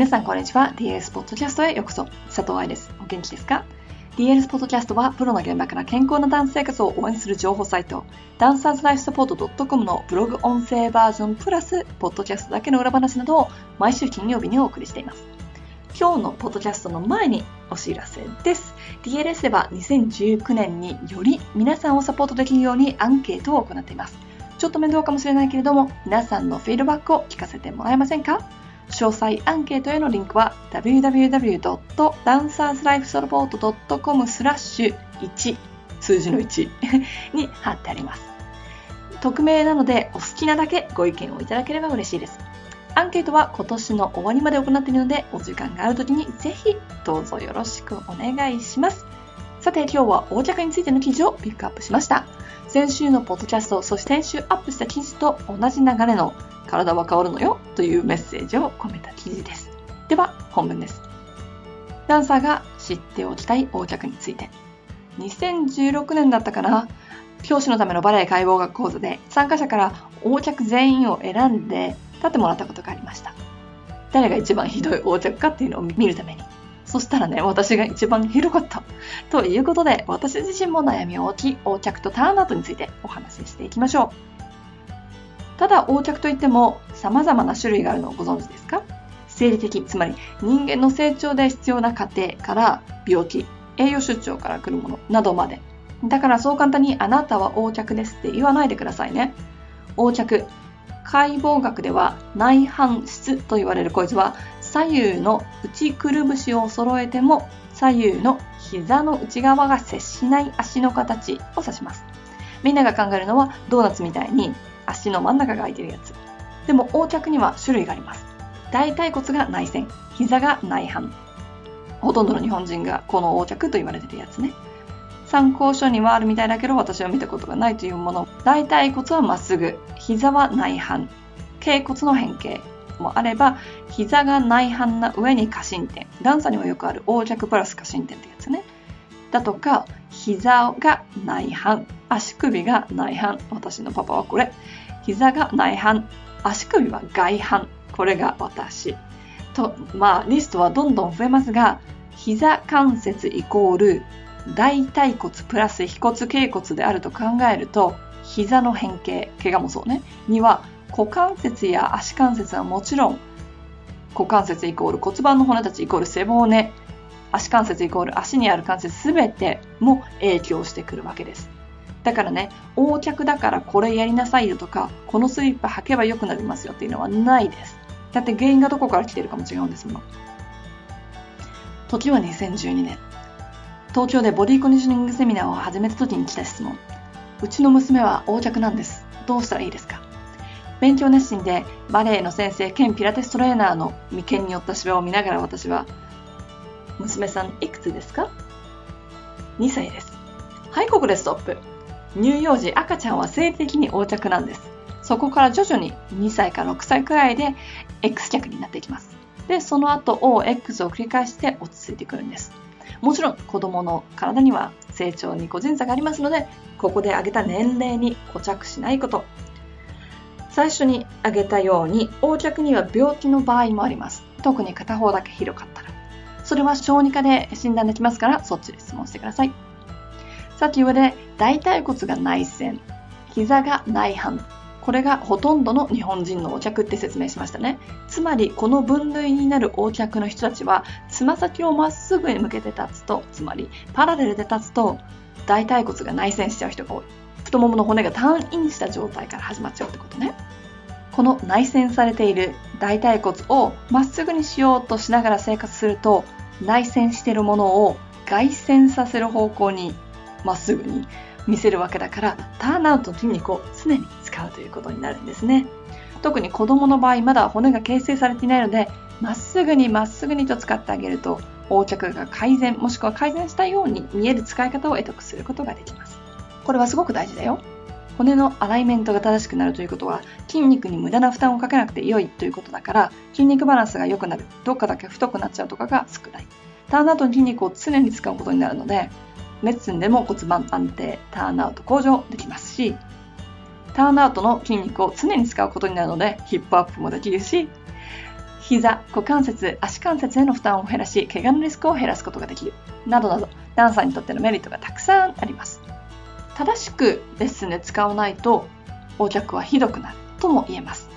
皆さんこんにちは。DLS ポッドキャストへようこそ。佐藤愛です。お元気ですか？DLS ポッドキャストはプロの現場から健康なダンス生活を応援する情報サイト、ダンサーズライフサポート .com のブログ音声バージョンプラス、ポッドキャストだけの裏話などを毎週金曜日にお送りしています。今日のポッドキャストの前にお知らせです。DLS では2019年により皆さんをサポートできるようにアンケートを行っています。ちょっと面倒かもしれないけれども、皆さんのフィードバックを聞かせてもらえませんか？詳細アンケートへのリンクは www.dancerslifesupport.com スラッシュ1数字の1 に貼ってあります。匿名なのでお好きなだけご意見をいただければ嬉しいです。アンケートは今年の終わりまで行っているので、お時間がある時にぜひどうぞよろしくお願いします。さて今日は横着についての記事をピックアップしました。先週のポッドキャスト、そして先週アップした記事と同じ流れの体は変わるのよというメッセージを込めた記事です。では、本文です。ダンサーが知っておきたい横着について。2016年だったかな教師のためのバレエ解剖学講座で参加者から横着全員を選んで立ってもらったことがありました。誰が一番ひどい横着かっていうのを見るために。そしたらね、私が一番ひどかった。ということで、私自身も悩みを置き、横着とターンアウトについてお話ししていきましょう。ただ横着といっても様々な種類があるのをご存知ですか？生理的、つまり人間の成長で必要な過程から病気、栄養出張から来るものなどまで。だからそう簡単にあなたは横着ですって言わないでくださいね。横着。解剖学では内反質と言われるこいつは左右の内くるぶしを揃えても左右の膝の内側が接しない足の形を指します。みんなが考えるのはドーナツみたいに足の真ん中が空いてるやつ。でも横着には種類があります。大腿骨が内旋、膝が内反。ほとんどの日本人がこの横着と言われてるやつね。参考書にはあるみたいだけど私は見たことがないというもの。大腿骨はまっすぐ、膝は内反、頸骨の変形もあれば、膝が内反な上に過伸点。段差にもよくある横着プラス過伸点ってやつね。だとか、膝が内反、足首が内反。私のパパはこれ。膝が内反、足首は外反。これが私。と、まあ、リストはどんどん増えますが、膝関節イコール大腿骨プラス腓骨頸骨であると考えると、膝の変形、怪我もそうね、には股関節や足関節はもちろん、股関節イコール骨盤の骨たちイコール背骨、足関節イコール足にある関節すべても影響してくるわけです。だからね、横脚だからこれやりなさいよとか、このスリッパ履けば良くなりますよっていうのはないです。だって原因がどこから来てるかも違うんですもん。時は2012年。東京でボディコンディショニングセミナーを始めた時に来た質問。うちの娘は横脚なんです。どうしたらいいですか？勉強熱心でバレエの先生兼ピラティストレーナーの眉間によった芝を見ながら私は娘さんいくつですか ?2 歳です。はい、ここでストップ。乳幼児赤ちゃんは性的に横着なんです。そこから徐々に2歳から6歳くらいで X 脚になっていきます。で、その後 O、X を繰り返して落ち着いてくるんです。もちろん子供の体には成長に個人差がありますので、ここで挙げた年齢に固着しないこと。最初に挙げたように、横着には病気の場合もあります。特に片方だけ広かったら。それは小児科で診断できますから、そっちで質問してください。さっき上で大腿骨が内旋、膝が内反。これがほとんどの日本人の横着って説明しましたね。つまり、この分類になる横着の人たちは、つま先をまっすぐに向けて立つと、つまり、パラレルで立つと、大腿骨が内旋しちゃう人が多い。太ももの骨がターンインした状態から始まっちゃうってことね。この内旋されている大腿骨をまっすぐにしようとしながら生活すると内旋しているものを外旋させる方向にまっすぐに見せるわけだからターンアウトの筋肉を常に使うということになるんですね。特に子供の場合まだ骨が形成されていないのでまっすぐにまっすぐにと使ってあげると横着が改善もしくは改善したように見える使い方を得得することができます。これはすごく大事だよ。骨のアライメントが正しくなるということは筋肉に無駄な負担をかけなくて良いということだから筋肉バランスが良くなる。どっかだけ太くなっちゃうとかが少ない。ターンアウトの筋肉を常に使うことになるのでレッスンでも骨盤安定ターンアウト向上できますしターンアウトの筋肉を常に使うことになるのでヒップアップもできるし膝、股関節、足関節への負担を減らし、怪我のリスクを減らすことができる。などなど、ダンサーにとってのメリットがたくさんあります。正しくレッスンで使わないと、横脚はひどくなるとも言えます。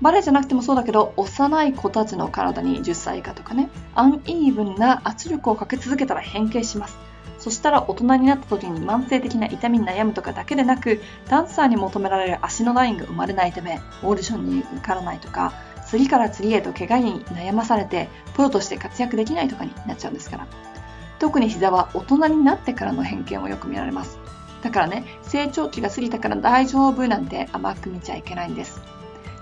バレエじゃなくてもそうだけど、幼い子たちの体に10歳以下とかね、アンイーブンな圧力をかけ続けたら変形します。そしたら大人になった時に慢性的な痛みに悩むとかだけでなく、ダンサーに求められる足のラインが生まれないため、オーディションに受からないとか、次から次へと怪我に悩まされて、プロとして活躍できないとかになっちゃうんですから。特に膝は大人になってからの偏見をよく見られます。だからね、成長期が過ぎたから大丈夫なんて甘く見ちゃいけないんです。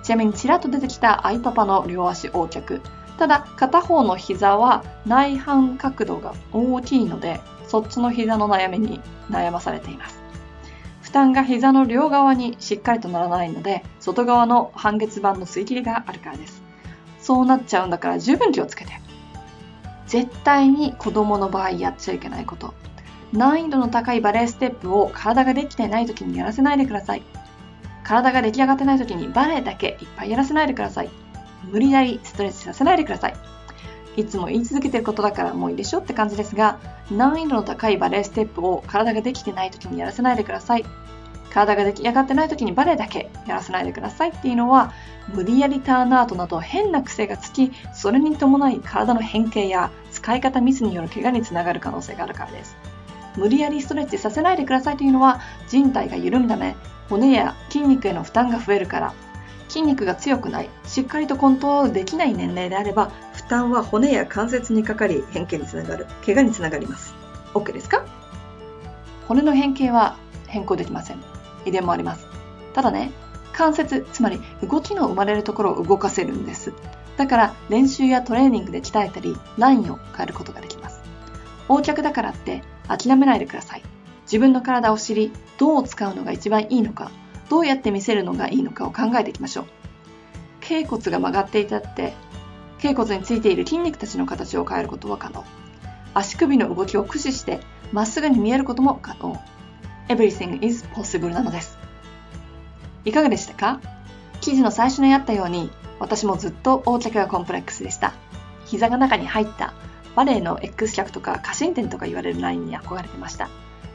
ちなみにちらっと出てきたアイパパの両足横脚。ただ、片方の膝は内反角度が大きいので、そっちの膝の悩みに悩まされています。負担が膝の両側にしっかりとならないので、外側の半月板の吸い切りがあるからです。そうなっちゃうんだから十分気をつけて。絶対に子供の場合やっちゃいけないこと。難易度の高いバレエステップを体ができてない時にやらせないでください。体が出来上がってない時にバレエだけいっぱいやらせないでください。無理やりストレッチさせないでください。いつも言い続けてることだからもういいでしょって感じですが、難易度の高いバレエステップを体ができてない時にやらせないでください。体が出来上がってない時にバレエだけやらせないでくださいっていうのは、無理やりターンアウトなど変な癖がつき、それに伴い体の変形や使い方ミスによる怪我につながる可能性があるからです。無理やりストレッチさせないでくださいというのは人体が緩むため骨や筋肉への負担が増えるから筋肉が強くないしっかりとコントロールできない年齢であれば負担は骨や関節にかかり変形につながる怪我につながります。OK ですか？骨の変形は変更できません。遺伝もあります。ただね関節つまり動きの生まれるところを動かせるんです。だから練習やトレーニングで鍛えたりラインを変えることができます。横脚だからって諦めないでください。自分の体を知り、どう使うのが一番いいのか、どうやって見せるのがいいのかを考えていきましょう。頸骨が曲がっていたって、頸骨についている筋肉たちの形を変えることは可能。足首の動きを駆使して、まっすぐに見えることも可能。Everything is possible なのです。いかがでしたか？記事の最初にあったように、私もずっと横脚がコンプレックスでした。膝が中に入ったバレエの X 脚とか過伸点とか言われるラインに憧れてました。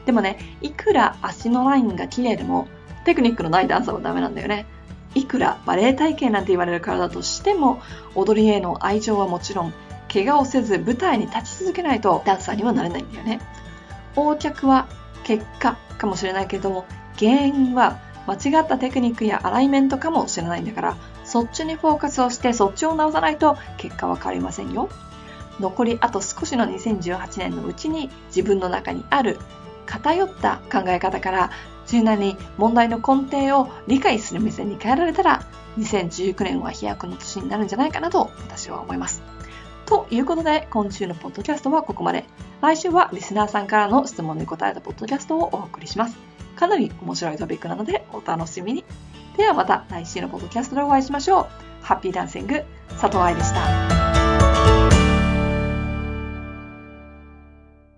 でもね、いくら足のラインが綺麗でも、テクニックのないダンサーはダメなんだよね。いくらバレエ体型なんて言われる体としても、踊りへの愛情はもちろん、怪我をせず舞台に立ち続けないとダンサーにはなれないんだよね。横脚は結果かもしれないけれども、原因は間違ったテクニックやアライメントかもしれないんだから、そっちにフォーカスをしてそっちを直さないと結果は変わりませんよ。残りあと少しの2018年のうちに自分の中にある偏った考え方から柔軟に問題の根底を理解する目線に変えられたら2019年は飛躍の年になるんじゃないかなと私は思います。ということで今週のポッドキャストはここまで。来週はリスナーさんからの質問に答えたポッドキャストをお送りします。かなり面白いトピックなのでお楽しみに。ではまた来週のポッドキャストでお会いしましょう。ハッピーダンシング佐藤愛でした。